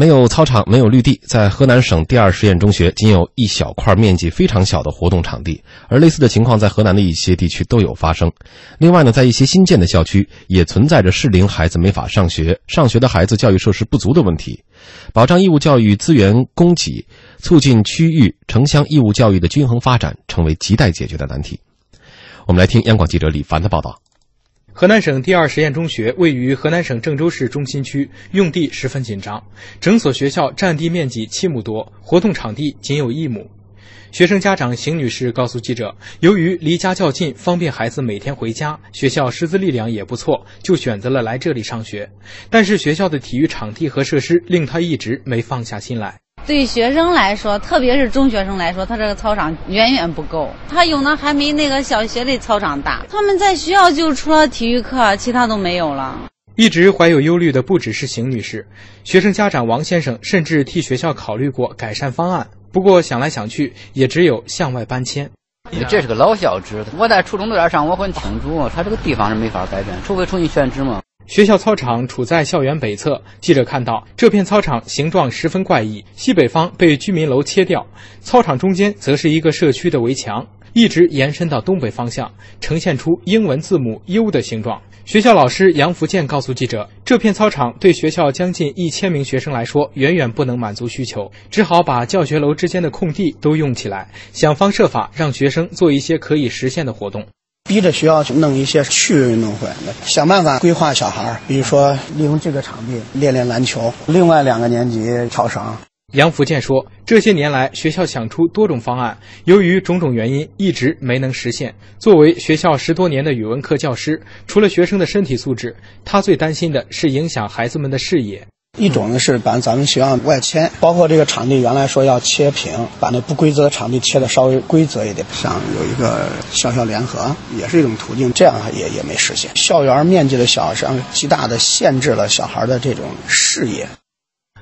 没有操场，没有绿地，在河南省第二实验中学仅有一小块面积非常小的活动场地，而类似的情况在河南的一些地区都有发生。另外呢，在一些新建的校区也存在着适龄孩子没法上学、上学的孩子教育设施不足的问题。保障义务教育资源供给，促进区域城乡义务教育的均衡发展，成为亟待解决的难题。我们来听央广记者李凡的报道。河南省第二实验中学位于河南省郑州市中心区，用地十分紧张，整所学校占地面积七亩多，活动场地仅有一亩。学生家长邢女士告诉记者，由于离家较近，方便孩子每天回家，学校师资力量也不错，就选择了来这里上学。但是学校的体育场地和设施令她一直没放下心来。对学生来说，特别是中学生来说，他这个操场远远不够，他有的还没那个小学的操场大。他们在学校就除了体育课，其他都没有了。一直怀有忧虑的不只是邢女士，学生家长王先生甚至替学校考虑过改善方案。不过想来想去，也只有向外搬迁。这是个老校址，我在初中那点上，我很清楚，他这个地方是没法改变，除非重新选址嘛。学校操场处在校园北侧，记者看到这片操场形状十分怪异，西北方被居民楼切掉，操场中间则是一个社区的围墙，一直延伸到东北方向，呈现出英文字母 U 的形状。学校老师杨福建告诉记者，这片操场对学校将近一千名学生来说，远远不能满足需求，只好把教学楼之间的空地都用起来，想方设法让学生做一些可以实现的活动。逼着学校去弄一些趣味运动会，想办法规划小孩儿比如说利用这个场地练练篮球，另外两个年级跳绳。杨福建说，这些年来学校想出多种方案，由于种种原因一直没能实现。作为学校十多年的语文课教师，除了学生的身体素质，他最担心的是影响孩子们的视野。一种呢是把咱们学校外迁，包括这个场地原来说要切平，把那不规则的场地切的稍微规则一点。像有一个校校联合，也是一种途径，这样也也没实现。校园面积的小，实际上极大的限制了小孩的这种视野。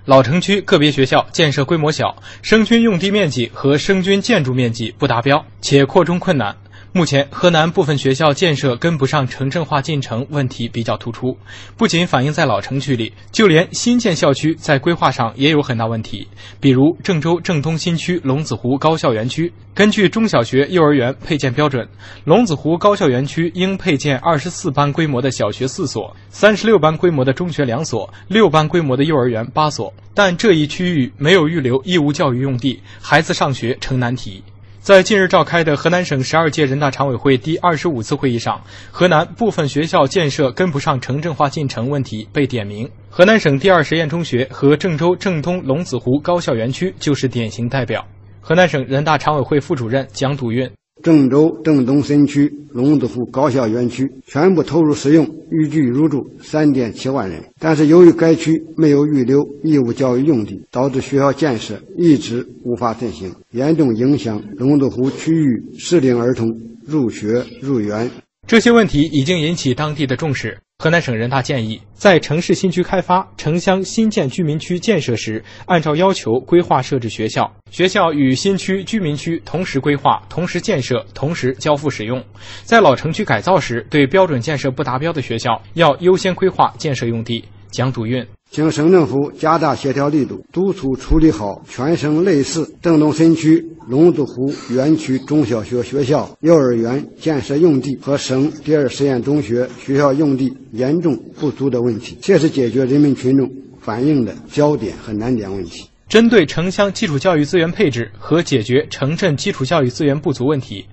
老城区个别学校建设规模小，生均用地面积和生均建筑面积不达标，且扩充困难。目前，河南部分学校建设跟不上城镇化进程，问题比较突出。不仅反映在老城区里，就连新建校区在规划上也有很大问题。比如郑州郑东新区龙子湖高校园区，根据中小学、幼儿园配建标准，龙子湖高校园区应配建二十四班规模的小学四所，三十六班规模的中学两所，六班规模的幼儿园八所。但这一区域没有预留义务教育用地，孩子上学成难题。在近日召开的河南省十二届人大常委会第二十五次会议上，河南部分学校建设跟不上城镇化进程问题被点名。河南省第二实验中学和郑州郑东龙子湖高校园区就是典型代表。河南省人大常委会副主任蒋笃运。郑州郑东新区龙子湖高校园区全部投入使用，预计入住三点七万人。但是由于该区没有预留义务教育用地，导致学校建设一直无法进行，严重影响龙子湖区域适龄儿童入学入园。这些问题已经引起当地的重视。河南省人大建议，在城市新区开发、城乡新建居民区建设时，按照要求规划设置学校，学校与新区居民区同时规划、同时建设、同时交付使用。在老城区改造时，对标准建设不达标的学校，要优先规划建设用地。蒋笃运。请省政府加大协调力度，督促处理好全省类似郑东新区龙子湖园区中小学学校、幼儿园建设用地和省第二实验中学学校用地严重不足的问题，切实解决人民群众反映的焦点和难点问题。针对城乡基础教育资源配置和解决城镇基础教育资源不足问题，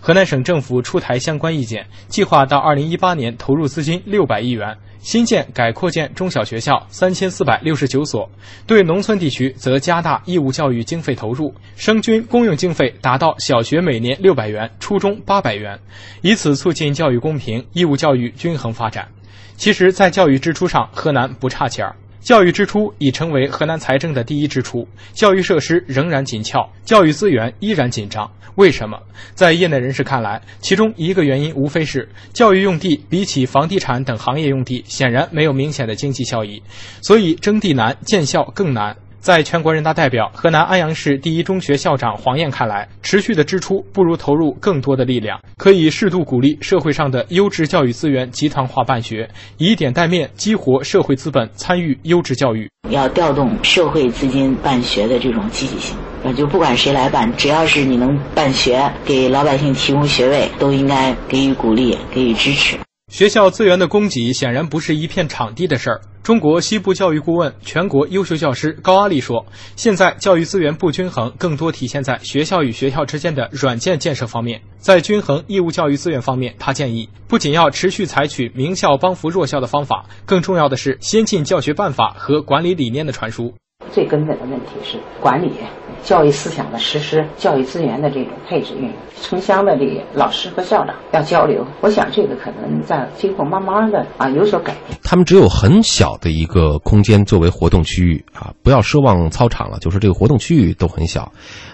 河南省政府出台相关意见，计划到二零一八年投入资金六百亿元。新建、改扩建中小学校三千四百六十九所，对农村地区则加大义务教育经费投入，生均公用经费达到小学每年六百元，初中八百元，以此促进教育公平、义务教育均衡发展。其实，在教育支出上，河南不差钱儿。教育支出已成为河南财政的第一支出，教育设施仍然紧俏，教育资源依然紧张。为什么？在业内人士看来，其中一个原因无非是教育用地比起房地产等行业用地，显然没有明显的经济效益，所以征地难，建校更难。在全国人大代表、河南安阳市第一中学校长黄燕看来，持续的支出不如投入更多的力量，可以适度鼓励社会上的优质教育资源集团化办学，以点带面激活社会资本参与优质教育。要调动社会资金办学的这种积极性。呃，就不管谁来办，只要是你能办学，给老百姓提供学位，都应该给予鼓励，给予支持。学校资源的供给显然不是一片场地的事儿。中国西部教育顾问、全国优秀教师高阿丽说：“现在教育资源不均衡，更多体现在学校与学校之间的软件建设方面。在均衡义务教育资源方面，他建议不仅要持续采取名校帮扶弱校的方法，更重要的是先进教学办法和管理理念的传输。最根本的问题是管理。”教育思想的实施，教育资源的这种配置运用，城乡的这个老师和校长要交流。我想这个可能在今后慢慢的啊有所改变。他们只有很小的一个空间作为活动区域啊，不要奢望操场了，就是这个活动区域都很小。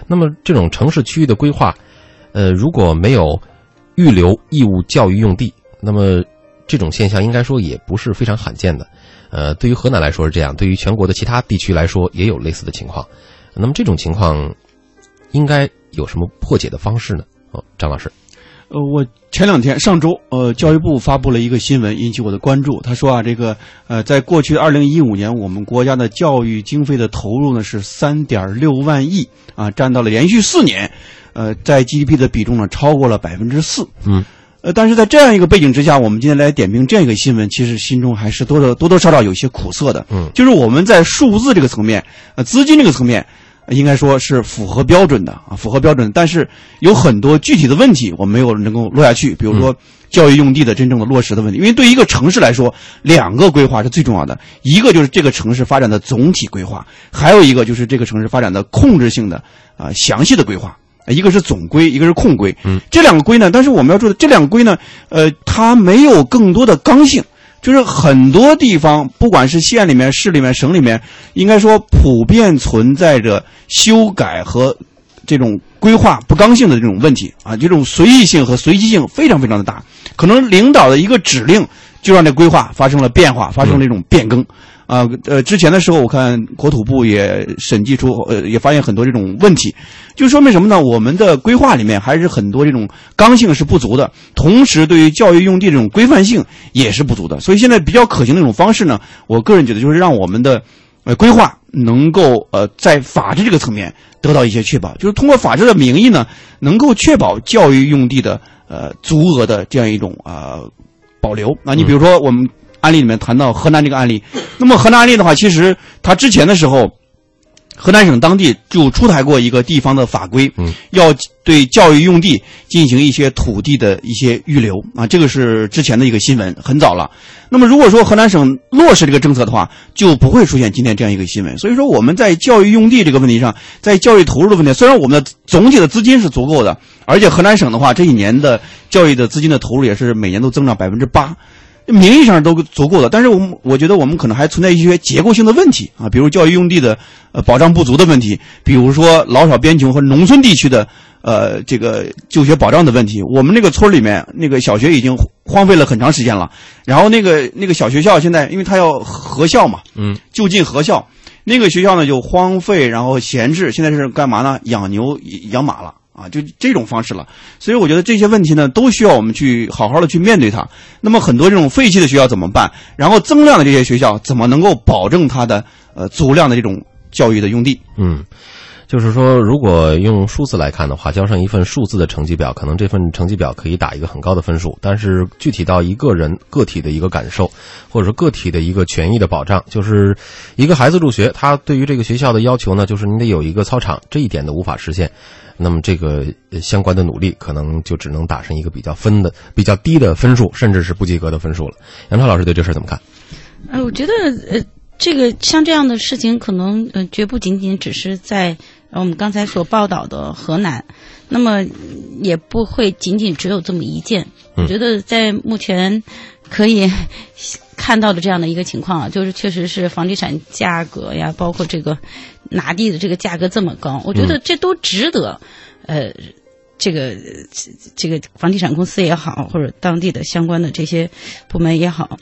那么这种城市区域的规划，呃，如果没有预留义务教育用地，那么这种现象应该说也不是非常罕见的。呃，对于河南来说是这样，对于全国的其他地区来说也有类似的情况。那么这种情况，应该有什么破解的方式呢？哦，张老师，呃，我前两天上周，呃，教育部发布了一个新闻，引起我的关注。他说啊，这个呃，在过去二零一五年，我们国家的教育经费的投入呢是三点六万亿啊，占到了连续四年，呃，在 GDP 的比重呢超过了百分之四。嗯，呃，但是在这样一个背景之下，我们今天来点评这样一个新闻，其实心中还是多多多多少少有些苦涩的。嗯，就是我们在数字这个层面，呃，资金这个层面。应该说是符合标准的啊，符合标准。但是有很多具体的问题，我没有能够落下去。比如说教育用地的真正的落实的问题，因为对于一个城市来说，两个规划是最重要的，一个就是这个城市发展的总体规划，还有一个就是这个城市发展的控制性的啊详细的规划。一个是总规，一个是控规。嗯，这两个规呢，但是我们要注意，这两个规呢，呃，它没有更多的刚性。就是很多地方，不管是县里面、市里面、省里面，应该说普遍存在着修改和这种规划不刚性的这种问题啊，这种随意性和随机性非常非常的大，可能领导的一个指令就让这规划发生了变化，发生了一种变更。啊，呃，之前的时候，我看国土部也审计出，呃，也发现很多这种问题，就说明什么呢？我们的规划里面还是很多这种刚性是不足的，同时对于教育用地这种规范性也是不足的。所以现在比较可行的一种方式呢，我个人觉得就是让我们的，呃，规划能够呃在法治这个层面得到一些确保，就是通过法治的名义呢，能够确保教育用地的呃足额的这样一种啊保留。那你比如说我们。案例里面谈到河南这个案例，那么河南案例的话，其实它之前的时候，河南省当地就出台过一个地方的法规，嗯，要对教育用地进行一些土地的一些预留啊，这个是之前的一个新闻，很早了。那么如果说河南省落实这个政策的话，就不会出现今天这样一个新闻。所以说我们在教育用地这个问题上，在教育投入的问题，虽然我们的总体的资金是足够的，而且河南省的话，这一年的教育的资金的投入也是每年都增长百分之八。名义上都足够了，但是我们我觉得我们可能还存在一些结构性的问题啊，比如教育用地的呃保障不足的问题，比如说老少边穷和农村地区的呃这个就学保障的问题。我们那个村里面那个小学已经荒废了很长时间了，然后那个那个小学校现在因为它要合校嘛，嗯，就近合校，那个学校呢就荒废然后闲置，现在是干嘛呢？养牛养马了。啊，就这种方式了，所以我觉得这些问题呢，都需要我们去好好的去面对它。那么很多这种废弃的学校怎么办？然后增量的这些学校怎么能够保证它的呃足量的这种教育的用地？嗯，就是说，如果用数字来看的话，交上一份数字的成绩表，可能这份成绩表可以打一个很高的分数。但是具体到一个人个体的一个感受，或者说个体的一个权益的保障，就是一个孩子入学，他对于这个学校的要求呢，就是你得有一个操场，这一点都无法实现。那么这个相关的努力可能就只能打上一个比较分的比较低的分数，甚至是不及格的分数了。杨超老师对这事儿怎么看？呃，我觉得呃，这个像这样的事情，可能呃，绝不仅仅只是在我们刚才所报道的河南，那么也不会仅仅只有这么一件。我觉得在目前可以看到的这样的一个情况啊，就是确实是房地产价格呀，包括这个。拿地的这个价格这么高，我觉得这都值得，呃，这个这个房地产公司也好，或者当地的相关的这些部门也好，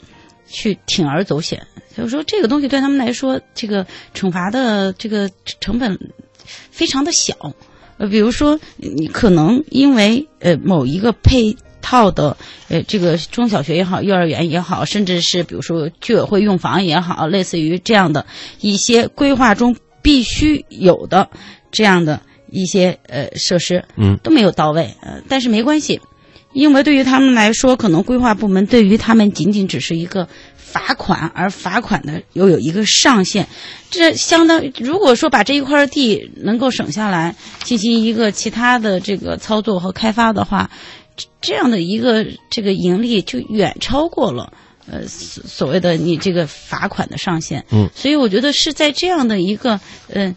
去铤而走险。就是说，这个东西对他们来说，这个惩罚的这个成本非常的小。呃，比如说，你可能因为呃某一个配套的呃这个中小学也好，幼儿园也好，甚至是比如说居委会用房也好，类似于这样的一些规划中必须有的这样的一些呃设施，嗯，都没有到位。呃，但是没关系，因为对于他们来说，可能规划部门对于他们仅仅只是一个。罚款，而罚款的又有一个上限，这相当于如果说把这一块地能够省下来，进行一个其他的这个操作和开发的话，这样的一个这个盈利就远超过了呃所所谓的你这个罚款的上限。嗯，所以我觉得是在这样的一个呃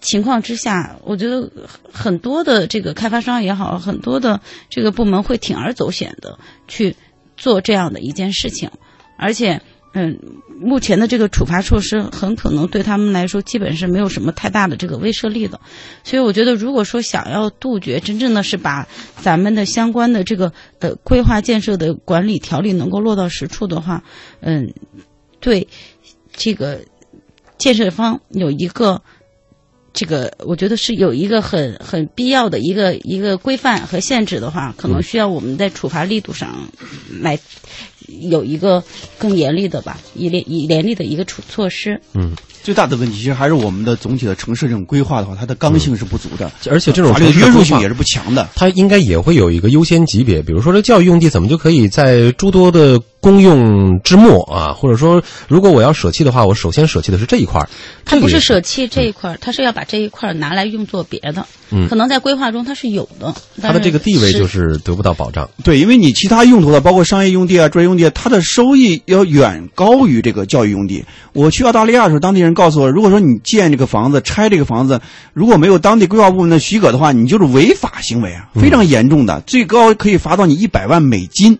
情况之下，我觉得很多的这个开发商也好，很多的这个部门会铤而走险的去做这样的一件事情。而且，嗯，目前的这个处罚措施很可能对他们来说基本是没有什么太大的这个威慑力的，所以我觉得，如果说想要杜绝，真正的是把咱们的相关的这个呃规划建设的管理条例能够落到实处的话，嗯，对这个建设方有一个这个，我觉得是有一个很很必要的一个一个规范和限制的话，可能需要我们在处罚力度上来。有一个更严厉的吧，一连一严厉的一个措措施。嗯，最大的问题其实还是我们的总体的城市这种规划的话，它的刚性是不足的，而且这种法律的约束性也是不强的。它应该也会有一个优先级别，比如说这教育用地怎么就可以在诸多的。公用之末啊，或者说，如果我要舍弃的话，我首先舍弃的是这一块儿。它不是舍弃这一块儿，它是要把这一块儿拿来用作别的。嗯，可能在规划中它是有的，它的这个地位就是得不到保障。对，因为你其他用途的，包括商业用地啊、专业用地，它的收益要远高于这个教育用地。我去澳大利亚的时候，当地人告诉我，如果说你建这个房子、拆这个房子，如果没有当地规划部门的许可的话，你就是违法行为啊，非常严重的，最高可以罚到你一百万美金。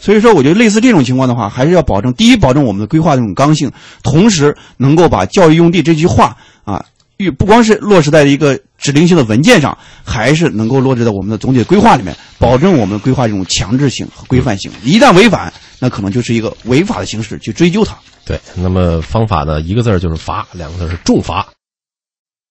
所以说，我觉得类似这种情况的话，还是要保证第一，保证我们的规划这种刚性，同时能够把教育用地这句话啊，不光是落实在一个指令性的文件上，还是能够落实在我们的总体规划里面，保证我们规划这种强制性和规范性。一旦违反，那可能就是一个违法的形式去追究它。对，那么方法呢，一个字儿就是罚，两个字是重罚。